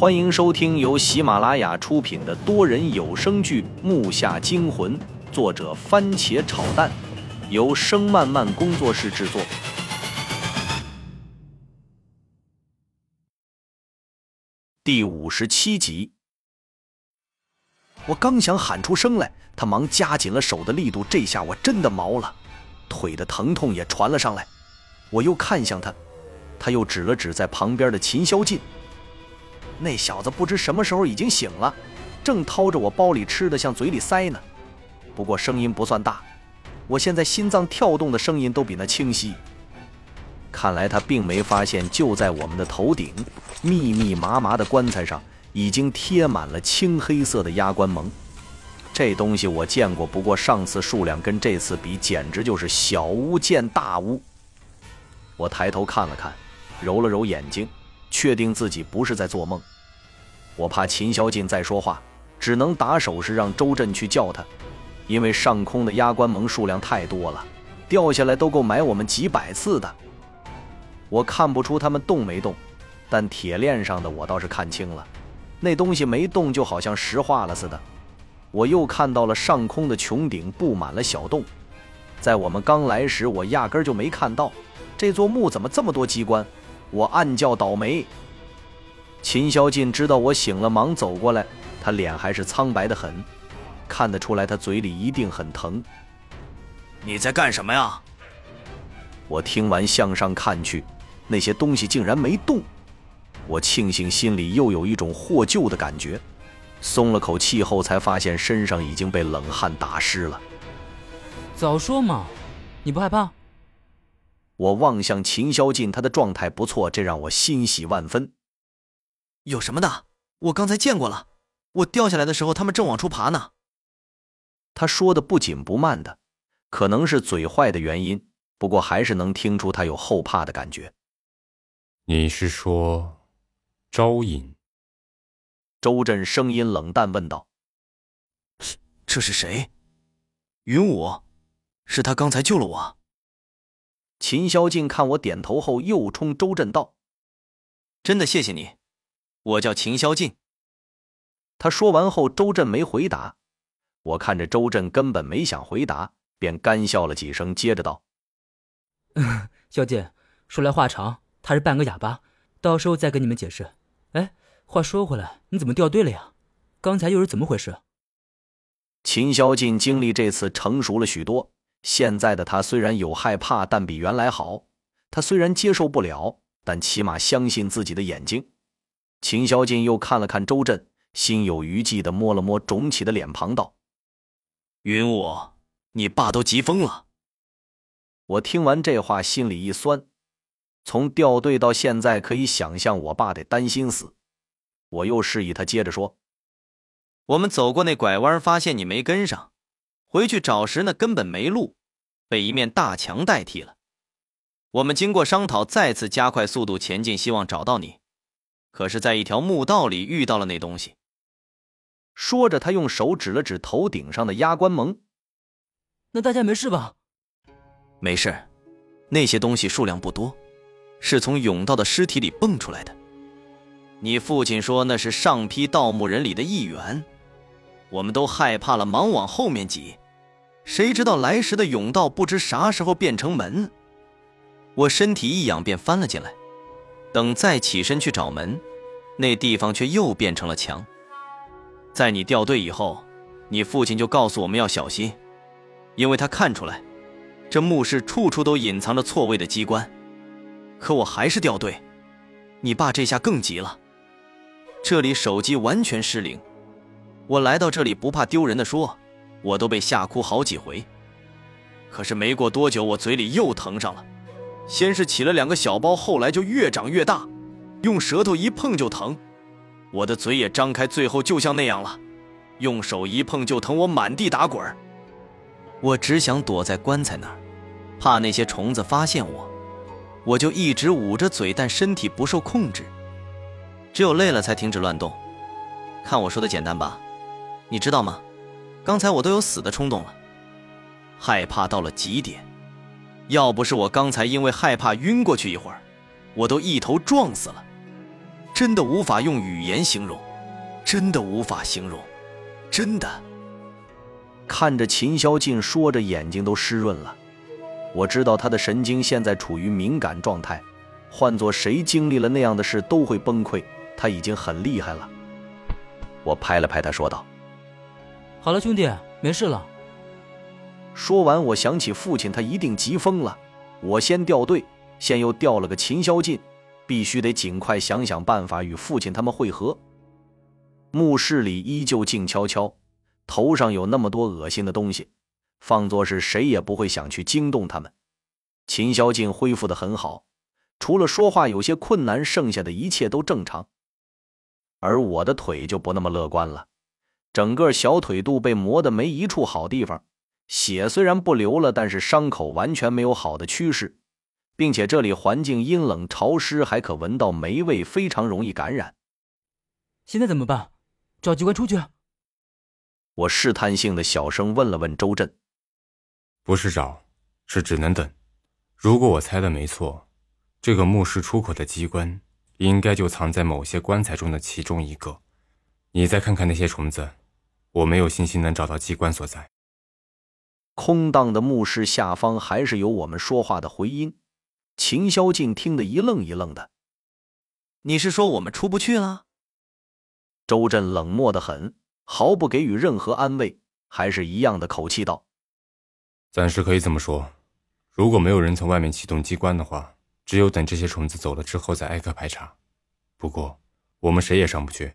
欢迎收听由喜马拉雅出品的多人有声剧《木下惊魂》，作者番茄炒蛋，由声漫漫工作室制作。第五十七集，我刚想喊出声来，他忙加紧了手的力度，这下我真的毛了，腿的疼痛也传了上来。我又看向他，他又指了指在旁边的秦霄晋。那小子不知什么时候已经醒了，正掏着我包里吃的向嘴里塞呢。不过声音不算大，我现在心脏跳动的声音都比那清晰。看来他并没发现，就在我们的头顶，密密麻麻的棺材上已经贴满了青黑色的压棺蒙。这东西我见过，不过上次数量跟这次比，简直就是小巫见大巫。我抬头看了看，揉了揉眼睛。确定自己不是在做梦，我怕秦霄进再说话，只能打手势让周震去叫他，因为上空的压棺蒙数量太多了，掉下来都够埋我们几百次的。我看不出他们动没动，但铁链上的我倒是看清了，那东西没动，就好像石化了似的。我又看到了上空的穹顶布满了小洞，在我们刚来时，我压根就没看到这座墓怎么这么多机关。我暗叫倒霉。秦霄晋知道我醒了，忙走过来，他脸还是苍白的很，看得出来他嘴里一定很疼。你在干什么呀？我听完向上看去，那些东西竟然没动，我庆幸心里又有一种获救的感觉，松了口气后才发现身上已经被冷汗打湿了。早说嘛，你不害怕？我望向秦霄晋，他的状态不错，这让我欣喜万分。有什么的？我刚才见过了，我掉下来的时候，他们正往出爬呢。他说的不紧不慢的，可能是嘴坏的原因，不过还是能听出他有后怕的感觉。你是说，招引？周震声音冷淡问道：“这是谁？云武，是他刚才救了我。”秦霄静看我点头后，又冲周震道：“真的谢谢你，我叫秦霄静。”他说完后，周震没回答。我看着周震根本没想回答，便干笑了几声，接着道：“小姐，说来话长，他是半个哑巴，到时候再跟你们解释。哎，话说回来，你怎么掉队了呀？刚才又是怎么回事？”秦霄晋经历这次成熟了许多。现在的他虽然有害怕，但比原来好。他虽然接受不了，但起码相信自己的眼睛。秦霄进又看了看周震，心有余悸的摸了摸肿起的脸庞，道：“云武，你爸都急疯了。”我听完这话，心里一酸。从掉队到现在，可以想象我爸得担心死。我又示意他接着说：“我们走过那拐弯，发现你没跟上。”回去找时，那根本没路，被一面大墙代替了。我们经过商讨，再次加快速度前进，希望找到你。可是，在一条墓道里遇到了那东西。说着，他用手指了指头顶上的压棺蒙。那大家没事吧？没事，那些东西数量不多，是从甬道的尸体里蹦出来的。你父亲说那是上批盗墓人里的一员。我们都害怕了，忙往后面挤。谁知道来时的甬道不知啥时候变成门，我身体一仰便翻了进来。等再起身去找门，那地方却又变成了墙。在你掉队以后，你父亲就告诉我们要小心，因为他看出来，这墓室处处都隐藏着错位的机关。可我还是掉队，你爸这下更急了。这里手机完全失灵。我来到这里不怕丢人的说，我都被吓哭好几回。可是没过多久，我嘴里又疼上了，先是起了两个小包，后来就越长越大，用舌头一碰就疼。我的嘴也张开，最后就像那样了，用手一碰就疼，我满地打滚我只想躲在棺材那儿，怕那些虫子发现我，我就一直捂着嘴，但身体不受控制，只有累了才停止乱动。看我说的简单吧？你知道吗？刚才我都有死的冲动了，害怕到了极点。要不是我刚才因为害怕晕过去一会儿，我都一头撞死了。真的无法用语言形容，真的无法形容，真的。看着秦霄进说着，眼睛都湿润了。我知道他的神经现在处于敏感状态，换做谁经历了那样的事都会崩溃。他已经很厉害了。我拍了拍他，说道：“好了，兄弟，没事了。”说完，我想起父亲，他一定急疯了。我先掉队，先又掉了个秦霄进，必须得尽快想想办法与父亲他们会合。墓室里依旧静悄悄，头上有那么多恶心的东西，放作是谁也不会想去惊动他们。秦霄进恢复的很好，除了说话有些困难，剩下的一切都正常。而我的腿就不那么乐观了，整个小腿肚被磨得没一处好地方，血虽然不流了，但是伤口完全没有好的趋势，并且这里环境阴冷潮湿，还可闻到霉味，非常容易感染。现在怎么办？找机关出去？我试探性的小声问了问周震：“不是找，是只能等。如果我猜的没错，这个墓室出口的机关……”应该就藏在某些棺材中的其中一个。你再看看那些虫子，我没有信心能找到机关所在。空荡的墓室下方还是有我们说话的回音。秦霄静听得一愣一愣的。你是说我们出不去了？周震冷漠的很，毫不给予任何安慰，还是一样的口气道：“暂时可以这么说。如果没有人从外面启动机关的话。”只有等这些虫子走了之后再挨个排查，不过我们谁也上不去。